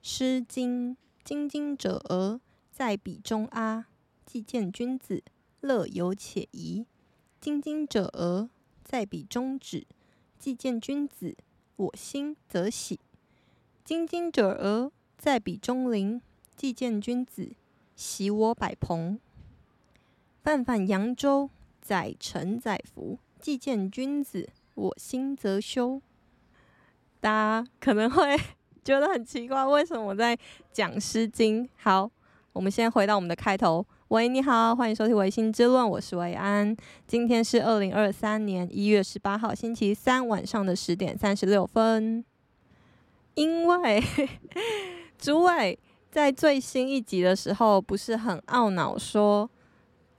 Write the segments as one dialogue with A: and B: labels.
A: 诗经》：精精者而在彼中阿，既见君子，乐有且宜；精精者而在彼中止，既见君子，我心则喜；精精者而在彼中临，既见君子，喜我百朋。泛泛扬州，载沉载浮，既见君子，我心则羞。大家可能会觉得很奇怪，为什么我在讲《诗经》？好，我们先回到我们的开头。喂，你好，欢迎收听《唯心之论》，我是维安。今天是二零二三年一月十八号星期三晚上的十点三十六分。因为诸位在最新一集的时候不是很懊恼说，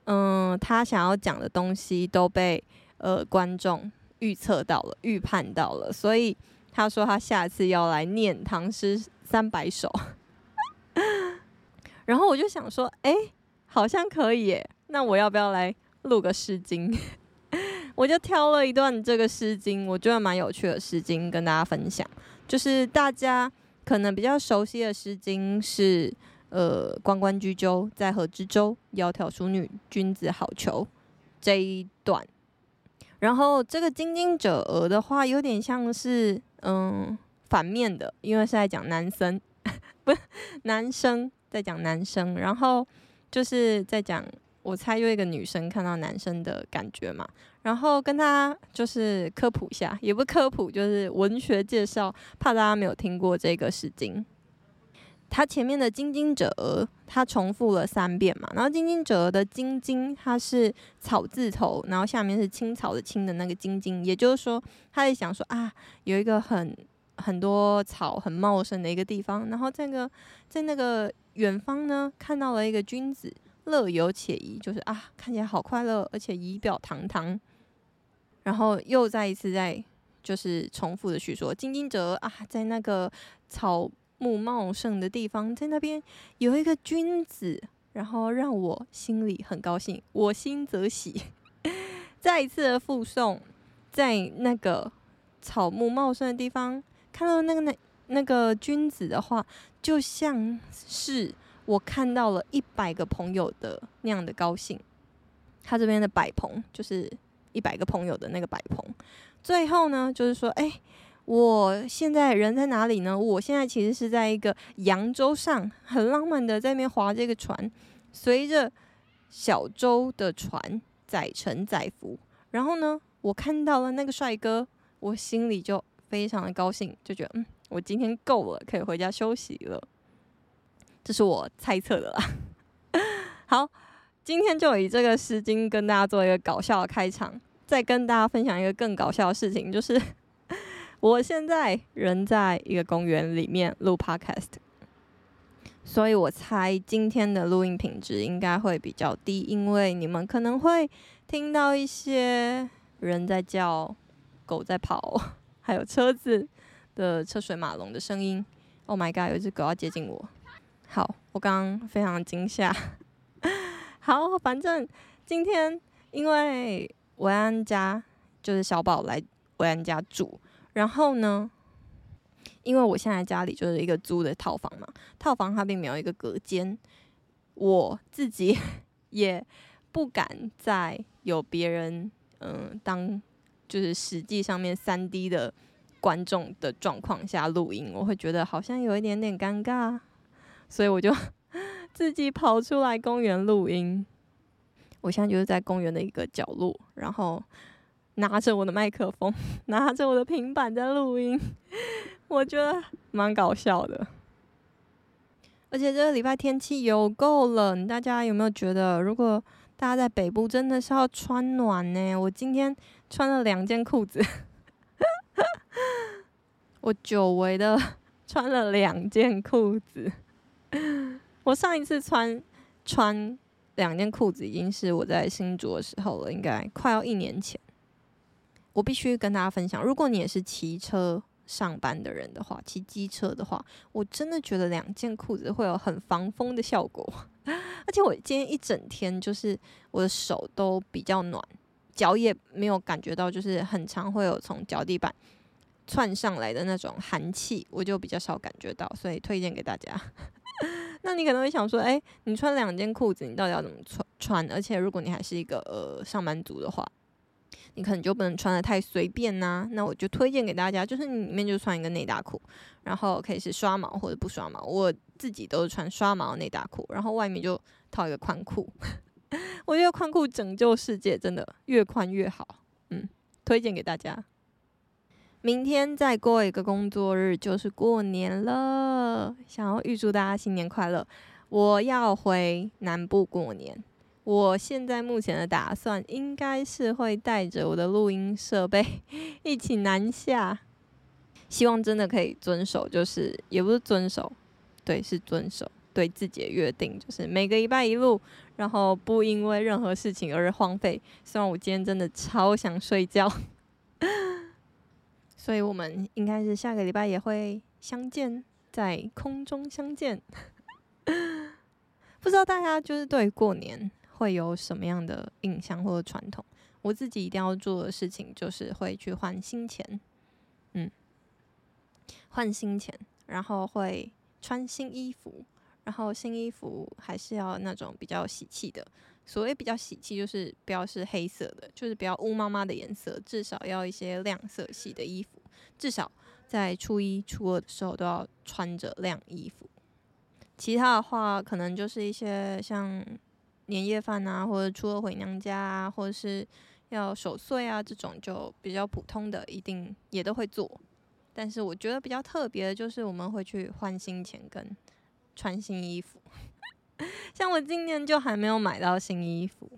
A: 嗯，他想要讲的东西都被呃观众预测到了、预判到了，所以他说他下次要来念唐诗三百首。然后我就想说，哎。好像可以耶，那我要不要来录个诗经？我就挑了一段这个诗经，我觉得蛮有趣的诗经跟大家分享。就是大家可能比较熟悉的诗经是，呃，关关雎鸠，在河之洲，窈窕淑女，君子好逑这一段。然后这个精精者而的话，有点像是嗯反面的，因为是在讲男生，不男生在讲男生，然后。就是在讲，我猜有一个女生看到男生的感觉嘛，然后跟他就是科普一下，也不科普，就是文学介绍，怕大家没有听过这个诗经。它前面的精精者他，重复了三遍嘛，然后精精者的精精，它是草字头，然后下面是青草的青的那个精精，也就是说，他在想说啊，有一个很很多草很茂盛的一个地方，然后这个在那个。远方呢，看到了一个君子，乐游且怡，就是啊，看起来好快乐，而且仪表堂堂。然后又再一次在就是重复的叙说，精精者啊，在那个草木茂盛的地方，在那边有一个君子，然后让我心里很高兴，我心则喜。再一次的复诵，在那个草木茂盛的地方，看到那个那。那个君子的话，就像是我看到了一百个朋友的那样的高兴。他这边的百朋就是一百个朋友的那个百朋。最后呢，就是说，哎，我现在人在哪里呢？我现在其实是在一个扬州上，很浪漫的在那边划这个船，随着小舟的船载沉载浮。然后呢，我看到了那个帅哥，我心里就非常的高兴，就觉得嗯。我今天够了，可以回家休息了。这是我猜测的啦。好，今天就以这个诗经跟大家做一个搞笑的开场，再跟大家分享一个更搞笑的事情，就是我现在人在一个公园里面录 podcast，所以我猜今天的录音品质应该会比较低，因为你们可能会听到一些人在叫、狗在跑，还有车子。的车水马龙的声音，Oh my god！有一只狗要接近我。好，我刚刚非常惊吓。好，反正今天因为维安家就是小宝来维安家住，然后呢，因为我现在家里就是一个租的套房嘛，套房它并没有一个隔间，我自己 也不敢再有别人嗯当就是实际上面三 D 的。观众的状况下录音，我会觉得好像有一点点尴尬，所以我就 自己跑出来公园录音。我现在就是在公园的一个角落，然后拿着我的麦克风，拿着我的平板在录音，我觉得蛮搞笑的。而且这个礼拜天气有够冷，大家有没有觉得，如果大家在北部真的是要穿暖呢？我今天穿了两件裤子。我久违的穿了两件裤子。我上一次穿穿两件裤子已经是我在新竹的时候了，应该快要一年前。我必须跟大家分享，如果你也是骑车上班的人的话，骑机车的话，我真的觉得两件裤子会有很防风的效果。而且我今天一整天就是我的手都比较暖，脚也没有感觉到，就是很常会有从脚底板。窜上来的那种寒气，我就比较少感觉到，所以推荐给大家。那你可能会想说，诶，你穿两件裤子，你到底要怎么穿？穿？而且如果你还是一个呃上班族的话，你可能就不能穿得太随便呐、那我就推荐给大家，就是你里面就穿一个内搭裤，然后可以是刷毛或者不刷毛。我自己都是穿刷毛内搭裤，然后外面就套一个宽裤。我觉得宽裤拯救世界，真的越宽越好。嗯，推荐给大家。明天再过一个工作日就是过年了，想要预祝大家新年快乐。我要回南部过年，我现在目前的打算应该是会带着我的录音设备 一起南下，希望真的可以遵守，就是也不是遵守，对，是遵守对自己的约定，就是每个礼拜一录，然后不因为任何事情而荒废。虽然我今天真的超想睡觉。所以我们应该是下个礼拜也会相见，在空中相见。不知道大家就是对过年会有什么样的印象或者传统？我自己一定要做的事情就是会去换新钱，嗯，换新钱，然后会穿新衣服，然后新衣服还是要那种比较喜气的。所谓比较喜气，就是不要是黑色的，就是比较乌妈妈的颜色，至少要一些亮色系的衣服。至少在初一、初二的时候都要穿着亮衣服。其他的话，可能就是一些像年夜饭啊，或者初二回娘家啊，或者是要守岁啊这种，就比较普通的，一定也都会做。但是我觉得比较特别的就是我们会去换新钱跟穿新衣服。像我今年就还没有买到新衣服，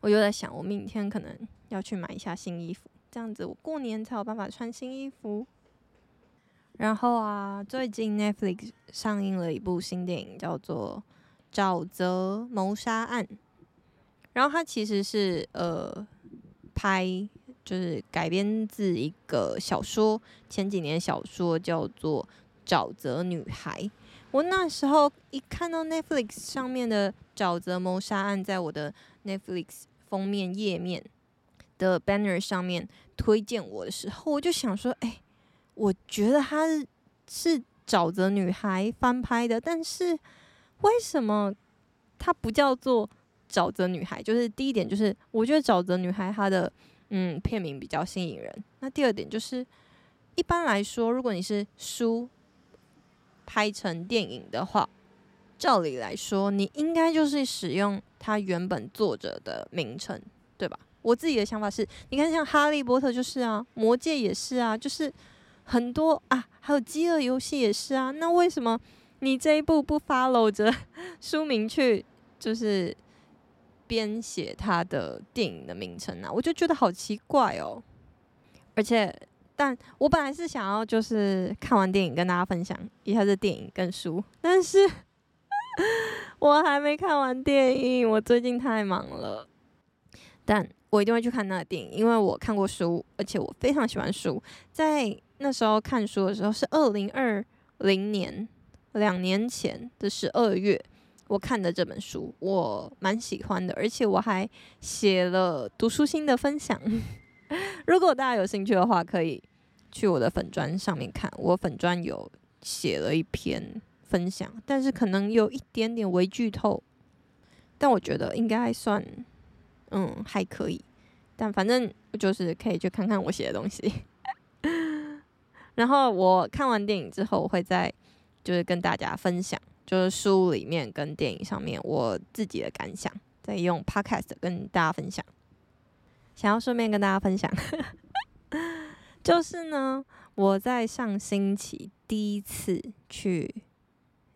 A: 我就在想，我明天可能要去买一下新衣服，这样子我过年才有办法穿新衣服。然后啊，最近 Netflix 上映了一部新电影，叫做《沼泽谋杀案》，然后它其实是呃拍就是改编自一个小说，前几年小说叫做《沼泽女孩》。我那时候一看到 Netflix 上面的《沼泽谋杀案》在我的 Netflix 封面页面的 banner 上面推荐我的时候，我就想说：哎，我觉得它是《沼泽女孩》翻拍的，但是为什么它不叫做《沼泽女孩》？就是第一点，就是我觉得《沼泽女孩》它的嗯片名比较吸引人。那第二点就是，一般来说，如果你是书。拍成电影的话，照理来说，你应该就是使用它原本作者的名称，对吧？我自己的想法是，你看像《哈利波特》就是啊，《魔戒》也是啊，就是很多啊，还有《饥饿游戏》也是啊。那为什么你这一部不 follow 着 书名去，就是编写它的电影的名称呢？我就觉得好奇怪哦，而且。但我本来是想要就是看完电影跟大家分享一下这电影跟书，但是 我还没看完电影，我最近太忙了。但我一定会去看那个电影，因为我看过书，而且我非常喜欢书。在那时候看书的时候是二零二零年，两年前的十二月，我看的这本书，我蛮喜欢的，而且我还写了读书心得分享。如果大家有兴趣的话，可以去我的粉专上面看。我粉专有写了一篇分享，但是可能有一点点微剧透，但我觉得应该算，嗯，还可以。但反正就是可以去看看我写的东西。然后我看完电影之后，我会再就是跟大家分享，就是书里面跟电影上面我自己的感想，再用 Podcast 跟大家分享。想要顺便跟大家分享，就是呢，我在上星期第一次去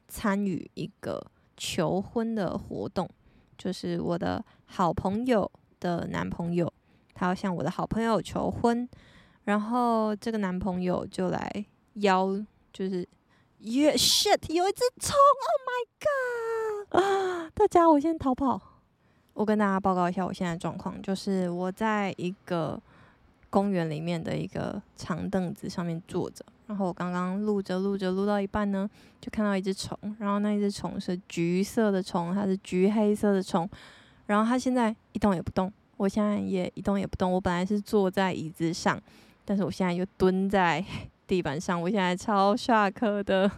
A: 参与一个求婚的活动，就是我的好朋友的男朋友，他要向我的好朋友求婚，然后这个男朋友就来邀，就是、yeah, shit，有一只虫，Oh my god！啊，大家，我先逃跑。我跟大家报告一下我现在状况，就是我在一个公园里面的一个长凳子上面坐着，然后我刚刚录着录着录到一半呢，就看到一只虫，然后那一只虫是橘色的虫，它是橘黑色的虫，然后它现在一动也不动，我现在也一动也不动，我本来是坐在椅子上，但是我现在又蹲在地板上，我现在超吓客的。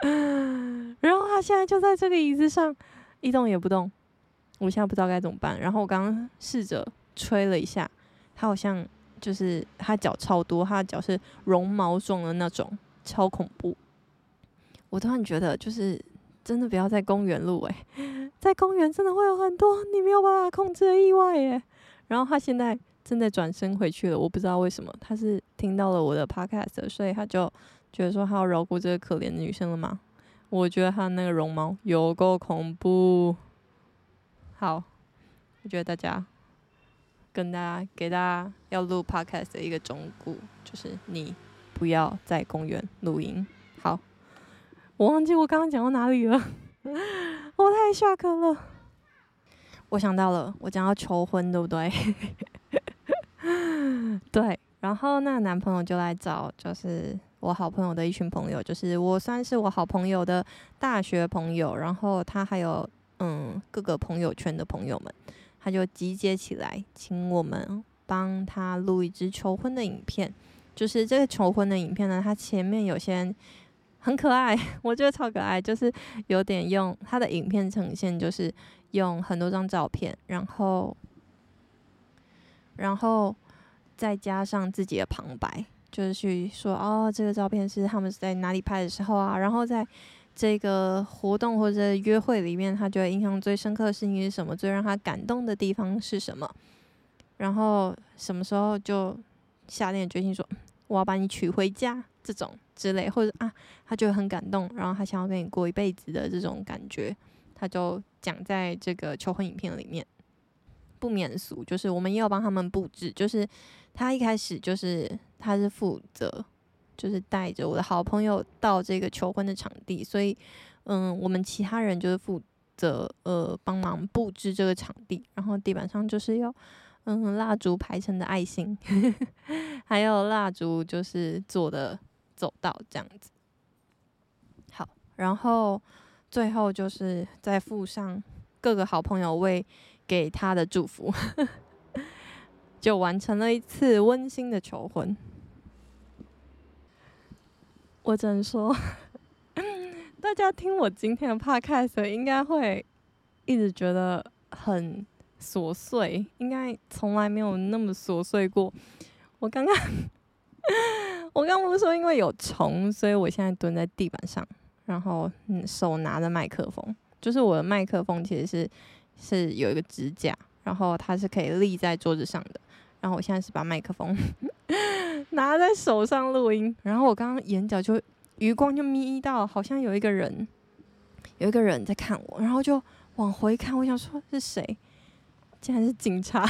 A: 然后他现在就在这个椅子上一动也不动，我现在不知道该怎么办。然后我刚刚试着吹了一下，他好像就是他脚超多，他的脚是绒毛状的那种，超恐怖。我突然觉得，就是真的不要在公园录诶，在公园真的会有很多你没有办法控制的意外耶。然后他现在。正在转身回去了，我不知道为什么，他是听到了我的 podcast，所以他就觉得说他要饶过这个可怜的女生了吗？我觉得他那个绒毛有够恐怖。好，我觉得大家跟大家给大家要录 podcast 的一个忠告，就是你不要在公园录音。好，我忘记我刚刚讲到哪里了，我太下课了。我想到了，我讲要求婚，对不对？对，然后那男朋友就来找，就是我好朋友的一群朋友，就是我算是我好朋友的大学朋友，然后他还有嗯各个朋友圈的朋友们，他就集结起来，请我们帮他录一支求婚的影片。就是这个求婚的影片呢，他前面有些很可爱，我觉得超可爱，就是有点用他的影片呈现，就是用很多张照片，然后。然后再加上自己的旁白，就是去说哦，这个照片是他们是在哪里拍的时候啊。然后在这个活动或者约会里面，他觉得印象最深刻的事情是什么？最让他感动的地方是什么？然后什么时候就下定决心说我要把你娶回家这种之类，或者啊，他觉得很感动，然后他想要跟你过一辈子的这种感觉，他就讲在这个求婚影片里面。不免俗，就是我们也有帮他们布置。就是他一开始就是他是负责，就是带着我的好朋友到这个求婚的场地，所以嗯，我们其他人就是负责呃帮忙布置这个场地。然后地板上就是要嗯蜡烛排成的爱心，还有蜡烛就是做的走道这样子。好，然后最后就是再附上各个好朋友为。给他的祝福，就完成了一次温馨的求婚。我只能说，大家听我今天的 podcast 应该会一直觉得很琐碎，应该从来没有那么琐碎过。我刚刚，我刚不是说因为有虫，所以我现在蹲在地板上，然后嗯，手拿着麦克风，就是我的麦克风其实是。是有一个支架，然后它是可以立在桌子上的。然后我现在是把麦克风 拿在手上录音，然后我刚刚眼角就余光就眯到，好像有一个人，有一个人在看我，然后就往回看，我想说是谁？竟然是警察！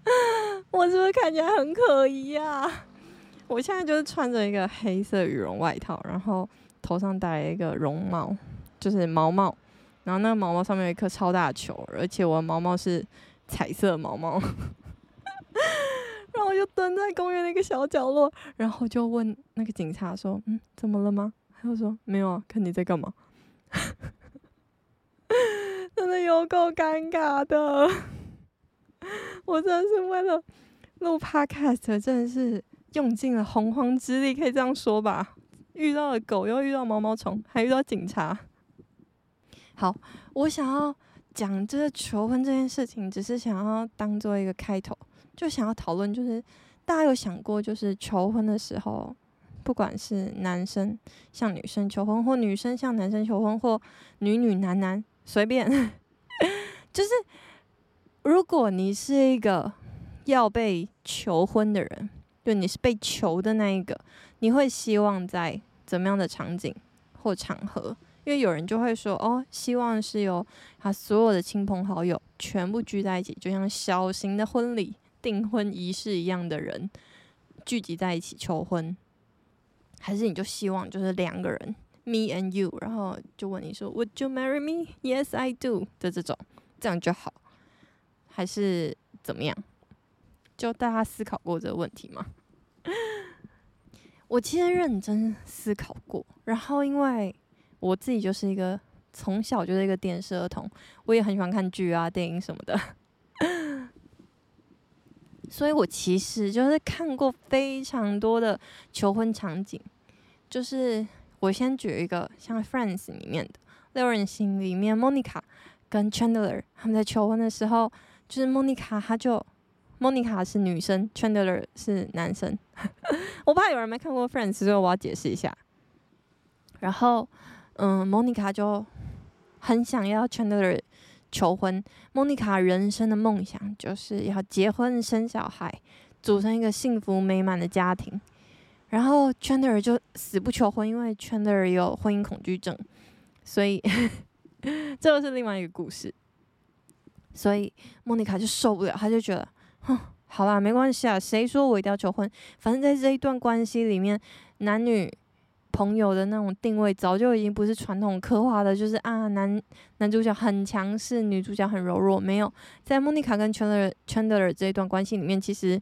A: 我是不是看起来很可疑啊？我现在就是穿着一个黑色羽绒外套，然后头上戴了一个绒帽，就是毛帽。然后那个毛毛上面有一颗超大球，而且我的毛毛是彩色毛毛。就蹲在公园的一个小角落，然后就问那个警察说：“嗯，怎么了吗？”他就说：“没有啊，看你在干嘛。”真的有够尴尬的。我真的是为了录 Podcast，真的是用尽了洪荒之力，可以这样说吧？遇到了狗，又遇到毛毛虫，还遇到警察。好，我想要讲这个求婚这件事情，只是想要当做一个开头，就想要讨论，就是大家有想过，就是求婚的时候，不管是男生向女生求婚，或女生向男生求婚，或女女男男随便，就是如果你是一个要被求婚的人，就你是被求的那一个，你会希望在怎么样的场景或场合？因为有人就会说，哦，希望是由他所有的亲朋好友全部聚在一起，就像小型的婚礼、订婚仪式一样的人聚集在一起求婚，还是你就希望就是两个人，me and you，然后就问你说，Would you marry me? Yes, I do 的这种，这样就好，还是怎么样？就大家思考过这个问题吗？我其实认真思考过，然后因为。我自己就是一个从小就是一个电视儿童，我也很喜欢看剧啊、电影什么的。所以我其实就是看过非常多的求婚场景，就是我先举一个像《Friends》里面的六人行里面，Monica 跟 Chandler 他们在求婚的时候，就是 Monica 她就 Monica 是女生，Chandler 是男生。我怕有人没看过《Friends》，所以我要解释一下。然后，嗯，Monica 就很想要 Chandler。求婚，莫妮卡人生的梦想就是要结婚生小孩，组成一个幸福美满的家庭。然后 Chandler 就死不求婚，因为 Chandler 有婚姻恐惧症，所以 这又是另外一个故事。所以莫妮卡就受不了，她就觉得，哼，好啦，没关系啊，谁说我一定要求婚？反正在这一段关系里面，男女。朋友的那种定位早就已经不是传统刻画的，就是啊，男男主角很强势，女主角很柔弱。没有，在莫妮卡跟 Chandler Chandler 这一段关系里面，其实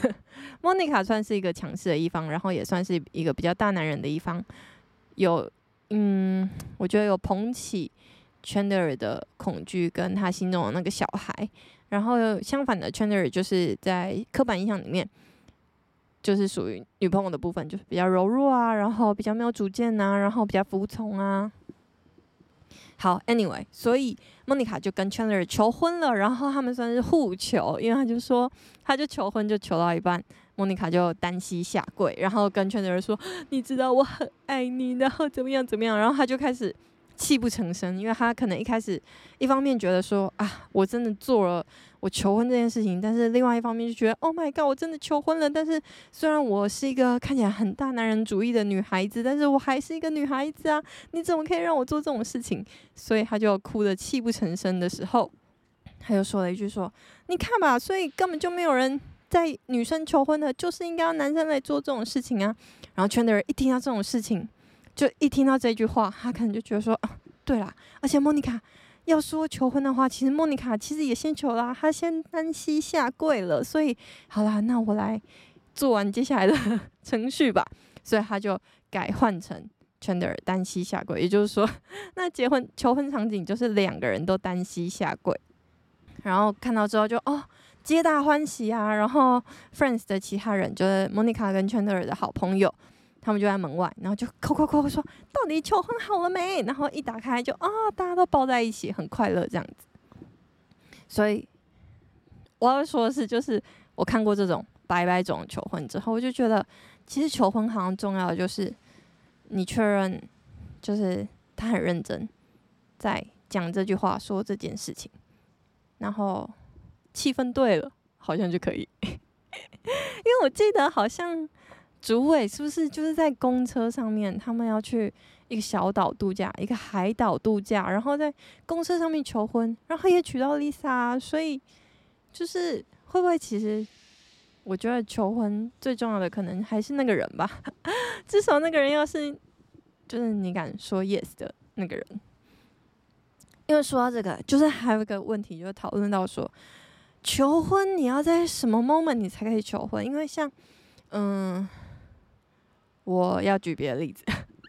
A: 莫妮卡算是一个强势的一方，然后也算是一个比较大男人的一方。有，嗯，我觉得有捧起 Chandler 的恐惧跟他心中的那个小孩，然后相反的 Chandler 就是在刻板印象里面。就是属于女朋友的部分，就是比较柔弱啊，然后比较没有主见呐、啊，然后比较服从啊。好，Anyway，所以莫妮卡就跟 Chandler 求婚了，然后他们算是互求，因为他就说，他就求婚就求到一半，莫妮卡就单膝下跪，然后跟 Chandler 说：“ 你知道我很爱你，然后怎么样怎么样。”然后他就开始。泣不成声，因为他可能一开始一方面觉得说啊，我真的做了我求婚这件事情，但是另外一方面就觉得，Oh my god，我真的求婚了。但是虽然我是一个看起来很大男人主义的女孩子，但是我还是一个女孩子啊，你怎么可以让我做这种事情？所以他就哭得泣不成声的时候，他就说了一句说，你看吧，所以根本就没有人在女生求婚的，就是应该要男生来做这种事情啊。然后圈的人一听到这种事情。就一听到这句话，他可能就觉得说，啊，对啦，而且莫妮卡要说求婚的话，其实莫妮卡其实也先求啦，她先单膝下跪了，所以好啦，那我来做完接下来的程序吧，所以他就改换成 Chandler 单膝下跪，也就是说，那结婚求婚场景就是两个人都单膝下跪，然后看到之后就哦，皆大欢喜啊，然后 Friends 的其他人就是莫妮卡跟 Chandler 的好朋友。他们就在门外，然后就扣扣扣说：“到底求婚好了没？”然后一打开就啊，大家都抱在一起，很快乐这样子。所以我要说的是，就是我看过这种百百种求婚之后，我就觉得，其实求婚好像重要的就是你确认，就是他很认真在讲这句话，说这件事情，然后气氛对了，好像就可以。因为我记得好像。主委是不是就是在公车上面？他们要去一个小岛度假，一个海岛度假，然后在公车上面求婚，然后也娶到 Lisa，所以就是会不会其实，我觉得求婚最重要的可能还是那个人吧，至少那个人要是就是你敢说 yes 的那个人。因为说到这个，就是还有一个问题，就是讨论到说，求婚你要在什么 moment 你才可以求婚？因为像嗯。我要举别的例子，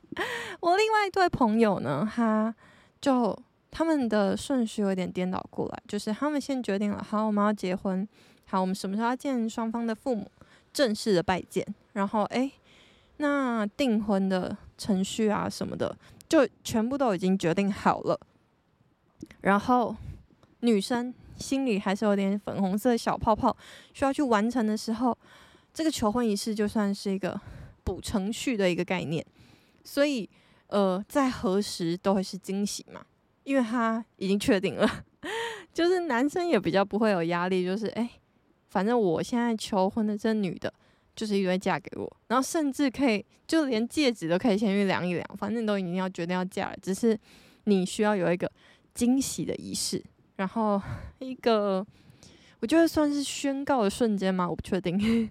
A: 我另外一对朋友呢，他就他们的顺序有点颠倒过来，就是他们先决定了，好，我们要结婚，好，我们什么时候要见双方的父母，正式的拜见，然后诶，那订婚的程序啊什么的，就全部都已经决定好了，然后女生心里还是有点粉红色小泡泡，需要去完成的时候，这个求婚仪式就算是一个。补程序的一个概念，所以呃，在何时都会是惊喜嘛，因为他已经确定了，就是男生也比较不会有压力，就是哎，反正我现在求婚的这女的，就是因为嫁给我，然后甚至可以就连戒指都可以先去量一量，反正都已经要决定要嫁了，只是你需要有一个惊喜的仪式，然后一个我觉得算是宣告的瞬间吗，我不确定。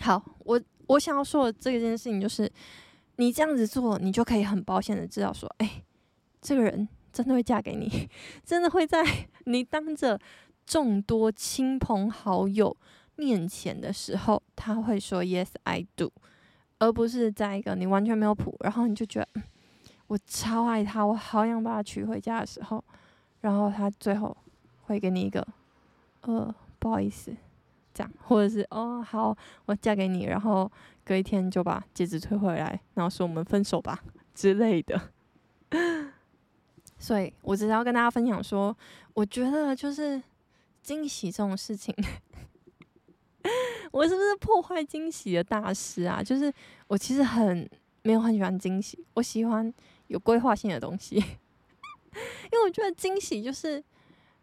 A: 好，我我想要说的这件事情就是，你这样子做，你就可以很保险的知道说，哎、这个人真的会嫁给你，真的会在 你当着众多亲朋好友面前的时候，他会说 Yes I do，而不是在一个你完全没有谱，然后你就觉得我超爱他，我好想把他娶回家的时候，然后他最后会给你一个呃不好意思，或者是哦，好，我嫁给你，然后隔一天就把戒指退回来，然后说我们分手吧之类的。所以我只是要跟大家分享说，我觉得就是惊喜这种事情，我是不是破坏惊喜的大师啊？就是我其实很没有很喜欢惊喜，我喜欢有规划性的东西，因为我觉得惊喜就是。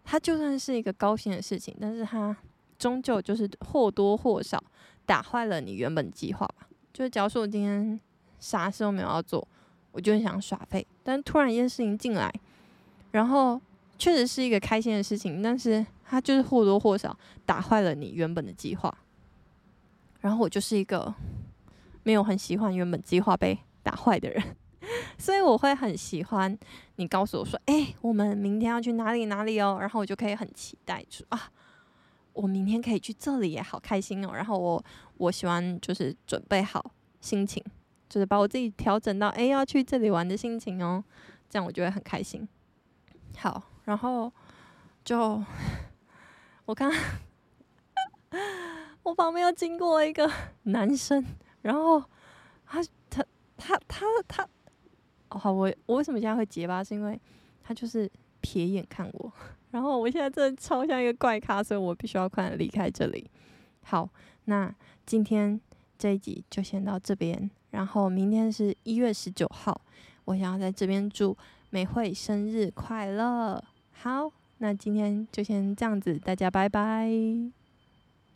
A: 它就算是一个高兴的事情，但是它终究就是或多或少打坏了你原本计划吧。就是假如说我今天啥事都没有要做，我就很想耍废，但突然一件事情进来，然后确实是一个开心的事情，但是它就是或多或少打坏了你原本的计划。然后我就是一个没有很喜欢原本计划被打坏的人。所以我会很喜欢你告诉我说：“哎、我们明天要去哪里哪里哦。”然后我就可以很期待说：“啊，我明天可以去这里也好开心哦。”然后我我喜欢就是准备好心情，就是把我自己调整到哎、要去这里玩的心情哦，这样我就会很开心。好，然后就我看我旁边又经过一个男生，然后他他他他他。哦，好，我我为什么现在会结巴？是因为他就是瞥眼看我，然后我现在真的超像一个怪咖，所以我必须要快点离开这里。好，那今天这一集就先到这边，然后明天是一月十九号，我想要在这边祝美惠生日快乐。好，那今天就先这样子，大家拜拜。